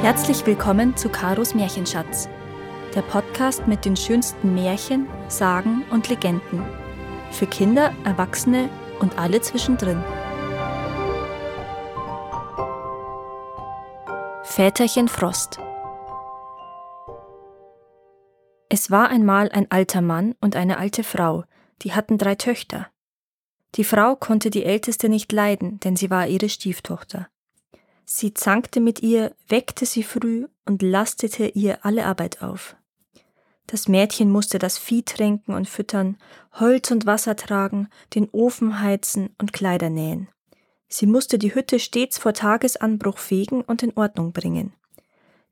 Herzlich willkommen zu Karos Märchenschatz, der Podcast mit den schönsten Märchen, Sagen und Legenden. Für Kinder, Erwachsene und alle zwischendrin. Väterchen Frost Es war einmal ein alter Mann und eine alte Frau, die hatten drei Töchter. Die Frau konnte die älteste nicht leiden, denn sie war ihre Stieftochter. Sie zankte mit ihr, weckte sie früh und lastete ihr alle Arbeit auf. Das Mädchen musste das Vieh tränken und füttern, Holz und Wasser tragen, den Ofen heizen und Kleider nähen. Sie musste die Hütte stets vor Tagesanbruch fegen und in Ordnung bringen.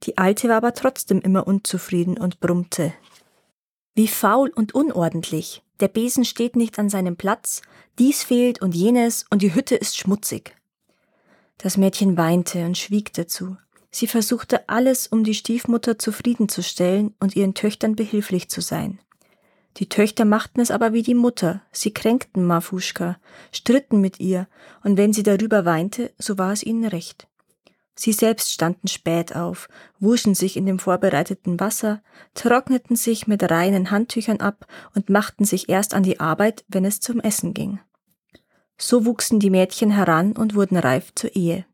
Die Alte war aber trotzdem immer unzufrieden und brummte. Wie faul und unordentlich. Der Besen steht nicht an seinem Platz, dies fehlt und jenes und die Hütte ist schmutzig. Das Mädchen weinte und schwieg dazu. Sie versuchte alles, um die Stiefmutter zufriedenzustellen und ihren Töchtern behilflich zu sein. Die Töchter machten es aber wie die Mutter, sie kränkten Marfuschka, stritten mit ihr, und wenn sie darüber weinte, so war es ihnen recht. Sie selbst standen spät auf, wuschen sich in dem vorbereiteten Wasser, trockneten sich mit reinen Handtüchern ab und machten sich erst an die Arbeit, wenn es zum Essen ging. So wuchsen die Mädchen heran und wurden reif zur Ehe.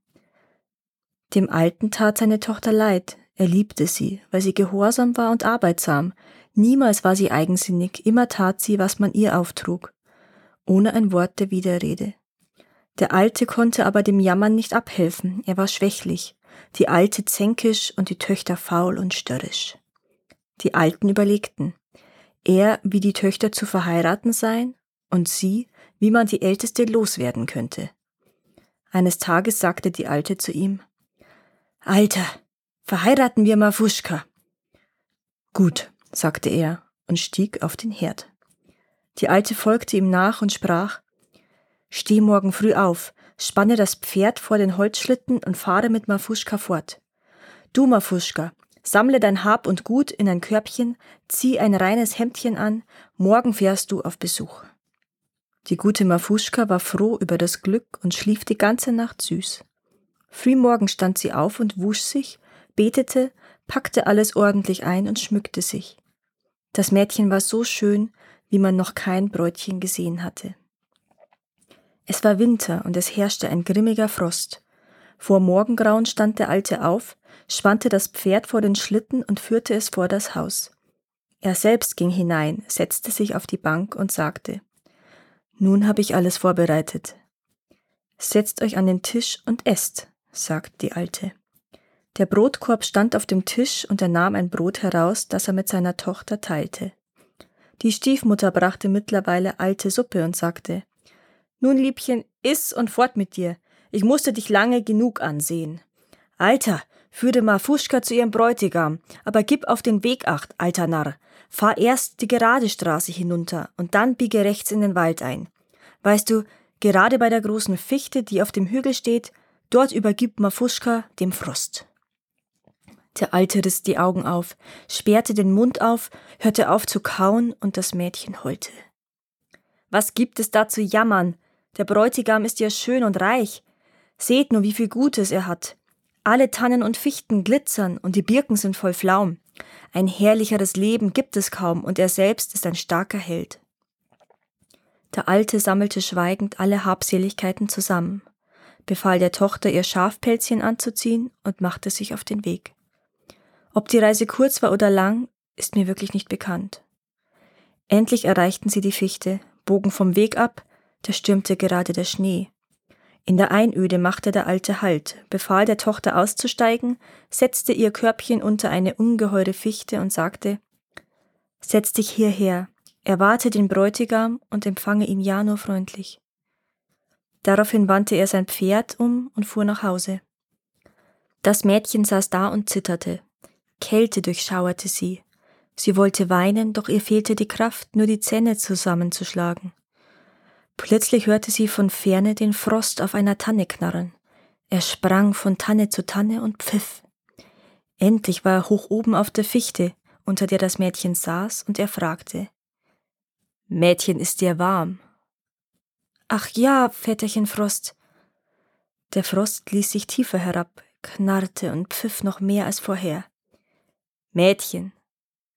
Dem Alten tat seine Tochter leid, er liebte sie, weil sie gehorsam war und arbeitsam, niemals war sie eigensinnig, immer tat sie, was man ihr auftrug, ohne ein Wort der Widerrede. Der Alte konnte aber dem Jammern nicht abhelfen, er war schwächlich, die Alte zänkisch und die Töchter faul und störrisch. Die Alten überlegten, er wie die Töchter zu verheiraten seien und sie, wie man die Älteste loswerden könnte. Eines Tages sagte die Alte zu ihm, Alter, verheiraten wir Mafuschka. Gut, sagte er und stieg auf den Herd. Die Alte folgte ihm nach und sprach, Steh morgen früh auf, spanne das Pferd vor den Holzschlitten und fahre mit Mafuschka fort. Du, Mafuschka, sammle dein Hab und Gut in ein Körbchen, zieh ein reines Hemdchen an, morgen fährst du auf Besuch. Die gute Mafuschka war froh über das Glück und schlief die ganze Nacht süß. Frühmorgen stand sie auf und wusch sich, betete, packte alles ordentlich ein und schmückte sich. Das Mädchen war so schön, wie man noch kein Bräutchen gesehen hatte. Es war Winter und es herrschte ein grimmiger Frost. Vor Morgengrauen stand der Alte auf, spannte das Pferd vor den Schlitten und führte es vor das Haus. Er selbst ging hinein, setzte sich auf die Bank und sagte Nun habe ich alles vorbereitet. Setzt euch an den Tisch und esst, sagt die Alte. Der Brotkorb stand auf dem Tisch und er nahm ein Brot heraus, das er mit seiner Tochter teilte. Die Stiefmutter brachte mittlerweile alte Suppe und sagte nun, Liebchen, iss und fort mit dir. Ich musste dich lange genug ansehen. Alter, führe Marfuschka zu ihrem Bräutigam, aber gib auf den Weg acht, alter Narr. Fahr erst die gerade Straße hinunter und dann biege rechts in den Wald ein. Weißt du, gerade bei der großen Fichte, die auf dem Hügel steht, dort übergibt Marfuschka dem Frost. Der Alte riss die Augen auf, sperrte den Mund auf, hörte auf zu kauen und das Mädchen heulte. Was gibt es da zu jammern? Der Bräutigam ist ja schön und reich. Seht nur, wie viel Gutes er hat. Alle Tannen und Fichten glitzern und die Birken sind voll Flaum. Ein herrlicheres Leben gibt es kaum und er selbst ist ein starker Held. Der Alte sammelte schweigend alle Habseligkeiten zusammen, befahl der Tochter, ihr Schafpelzchen anzuziehen und machte sich auf den Weg. Ob die Reise kurz war oder lang, ist mir wirklich nicht bekannt. Endlich erreichten sie die Fichte, bogen vom Weg ab, da stürmte gerade der Schnee. In der Einöde machte der Alte Halt, befahl der Tochter auszusteigen, setzte ihr Körbchen unter eine ungeheure Fichte und sagte Setz dich hierher, erwarte den Bräutigam und empfange ihn ja nur freundlich. Daraufhin wandte er sein Pferd um und fuhr nach Hause. Das Mädchen saß da und zitterte. Kälte durchschauerte sie. Sie wollte weinen, doch ihr fehlte die Kraft, nur die Zähne zusammenzuschlagen. Plötzlich hörte sie von ferne den Frost auf einer Tanne knarren. Er sprang von Tanne zu Tanne und pfiff. Endlich war er hoch oben auf der Fichte, unter der das Mädchen saß, und er fragte Mädchen, ist dir warm? Ach ja, Väterchen Frost. Der Frost ließ sich tiefer herab, knarrte und pfiff noch mehr als vorher. Mädchen,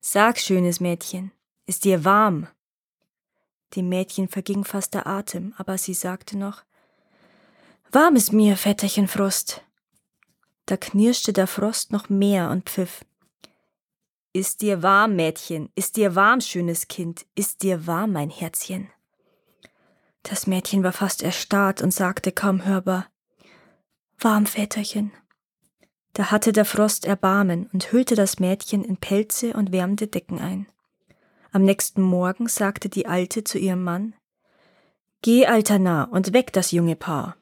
sag, schönes Mädchen, ist dir warm? Dem Mädchen verging fast der Atem, aber sie sagte noch Warm ist mir, Vetterchen Frost. Da knirschte der Frost noch mehr und pfiff. Ist dir warm, Mädchen, ist dir warm, schönes Kind, ist dir warm, mein Herzchen. Das Mädchen war fast erstarrt und sagte kaum hörbar Warm, Väterchen. Da hatte der Frost Erbarmen und hüllte das Mädchen in Pelze und wärmte Decken ein. Am nächsten Morgen sagte die Alte zu ihrem Mann Geh, alter Narr, und weck das junge Paar.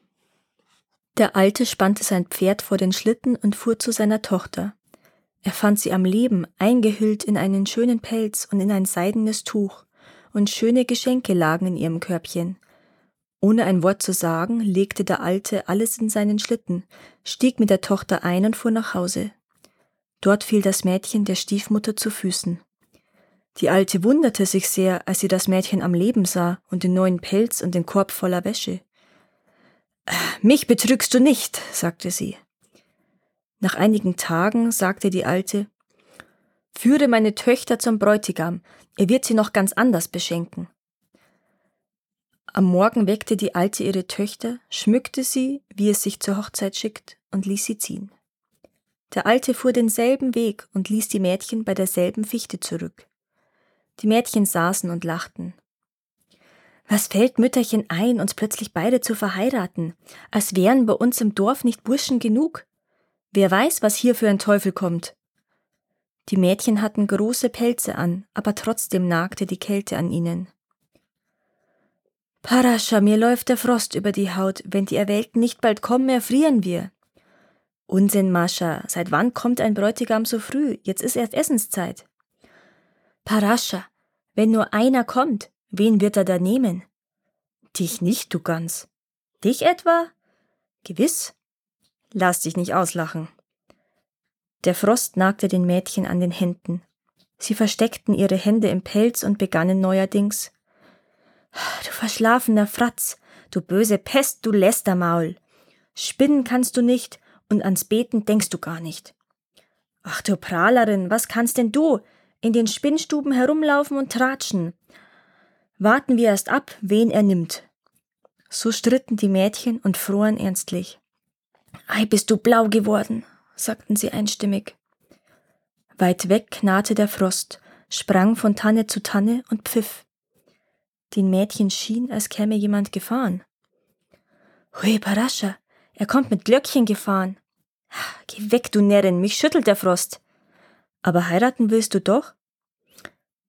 Der Alte spannte sein Pferd vor den Schlitten und fuhr zu seiner Tochter. Er fand sie am Leben, eingehüllt in einen schönen Pelz und in ein seidenes Tuch, und schöne Geschenke lagen in ihrem Körbchen. Ohne ein Wort zu sagen, legte der Alte alles in seinen Schlitten, stieg mit der Tochter ein und fuhr nach Hause. Dort fiel das Mädchen der Stiefmutter zu Füßen. Die Alte wunderte sich sehr, als sie das Mädchen am Leben sah und den neuen Pelz und den Korb voller Wäsche. Mich betrügst du nicht, sagte sie. Nach einigen Tagen sagte die Alte, Führe meine Töchter zum Bräutigam, er wird sie noch ganz anders beschenken. Am Morgen weckte die Alte ihre Töchter, schmückte sie, wie es sich zur Hochzeit schickt, und ließ sie ziehen. Der Alte fuhr denselben Weg und ließ die Mädchen bei derselben Fichte zurück. Die Mädchen saßen und lachten. Was fällt Mütterchen ein, uns plötzlich beide zu verheiraten, als wären bei uns im Dorf nicht Burschen genug? Wer weiß, was hier für ein Teufel kommt. Die Mädchen hatten große Pelze an, aber trotzdem nagte die Kälte an ihnen. Parascha, mir läuft der Frost über die Haut, wenn die Erwählten nicht bald kommen, erfrieren wir. Unsinn, Mascha, seit wann kommt ein Bräutigam so früh? Jetzt ist erst Essenszeit. Parascha, wenn nur einer kommt, Wen wird er da nehmen? Dich nicht, du Gans. Dich etwa? Gewiss. Lass dich nicht auslachen. Der Frost nagte den Mädchen an den Händen. Sie versteckten ihre Hände im Pelz und begannen neuerdings. Du verschlafener Fratz, du böse Pest, du Lästermaul. Spinnen kannst du nicht und ans Beten denkst du gar nicht. Ach du Prahlerin, was kannst denn du? In den Spinnstuben herumlaufen und tratschen. Warten wir erst ab, wen er nimmt. So stritten die Mädchen und froren ernstlich. Ei, bist du blau geworden, sagten sie einstimmig. Weit weg knarrte der Frost, sprang von Tanne zu Tanne und pfiff. Den Mädchen schien, als käme jemand gefahren. Hui, Parascha, er kommt mit Glöckchen gefahren. Geh weg, du Närrin, mich schüttelt der Frost. Aber heiraten willst du doch?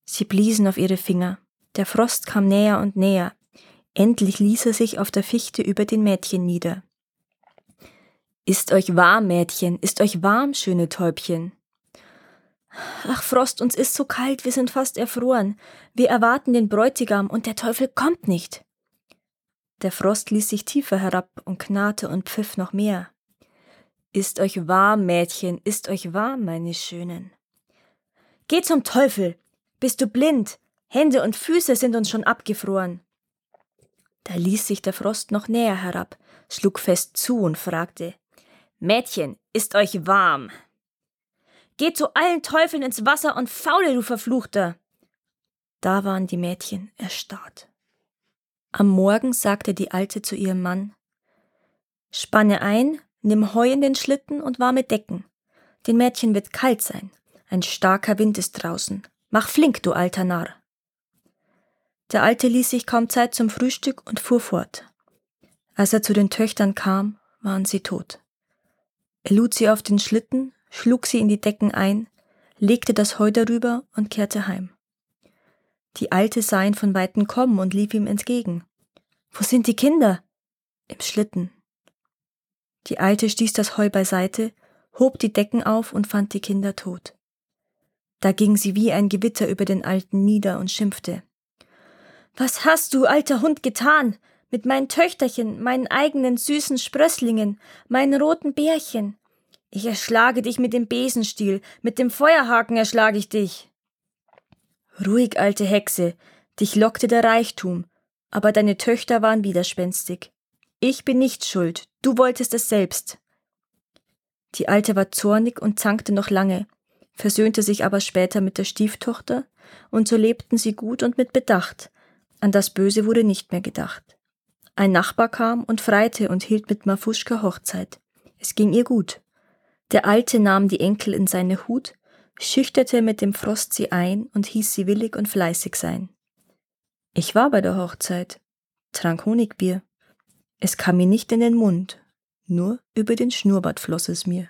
Sie bliesen auf ihre Finger. Der Frost kam näher und näher. Endlich ließ er sich auf der Fichte über den Mädchen nieder. Ist euch warm, Mädchen, ist euch warm, schöne Täubchen. Ach, Frost, uns ist so kalt, wir sind fast erfroren. Wir erwarten den Bräutigam und der Teufel kommt nicht. Der Frost ließ sich tiefer herab und knarrte und pfiff noch mehr. Ist euch warm, Mädchen, ist euch warm, meine Schönen. Geh zum Teufel! Bist du blind? Hände und Füße sind uns schon abgefroren. Da ließ sich der Frost noch näher herab, schlug fest zu und fragte Mädchen, ist euch warm? Geht zu allen Teufeln ins Wasser und faule, du Verfluchter! Da waren die Mädchen erstarrt. Am Morgen sagte die Alte zu ihrem Mann Spanne ein, nimm Heu in den Schlitten und warme Decken. Den Mädchen wird kalt sein. Ein starker Wind ist draußen. Mach flink, du alter Narr. Der Alte ließ sich kaum Zeit zum Frühstück und fuhr fort. Als er zu den Töchtern kam, waren sie tot. Er lud sie auf den Schlitten, schlug sie in die Decken ein, legte das Heu darüber und kehrte heim. Die Alte sah ihn von weitem kommen und lief ihm entgegen. Wo sind die Kinder? Im Schlitten. Die Alte stieß das Heu beiseite, hob die Decken auf und fand die Kinder tot. Da ging sie wie ein Gewitter über den Alten nieder und schimpfte. Was hast du, alter Hund, getan? Mit meinen Töchterchen, meinen eigenen süßen Sprösslingen, meinen roten Bärchen. Ich erschlage dich mit dem Besenstiel, mit dem Feuerhaken erschlage ich dich. Ruhig, alte Hexe, dich lockte der Reichtum, aber deine Töchter waren widerspenstig. Ich bin nicht schuld, du wolltest es selbst. Die Alte war zornig und zankte noch lange, versöhnte sich aber später mit der Stieftochter, und so lebten sie gut und mit Bedacht, an das Böse wurde nicht mehr gedacht. Ein Nachbar kam und freite und hielt mit Mafuschka Hochzeit. Es ging ihr gut. Der Alte nahm die Enkel in seine Hut, schüchterte mit dem Frost sie ein und hieß sie willig und fleißig sein. Ich war bei der Hochzeit, trank Honigbier. Es kam mir nicht in den Mund, nur über den Schnurrbart floss es mir.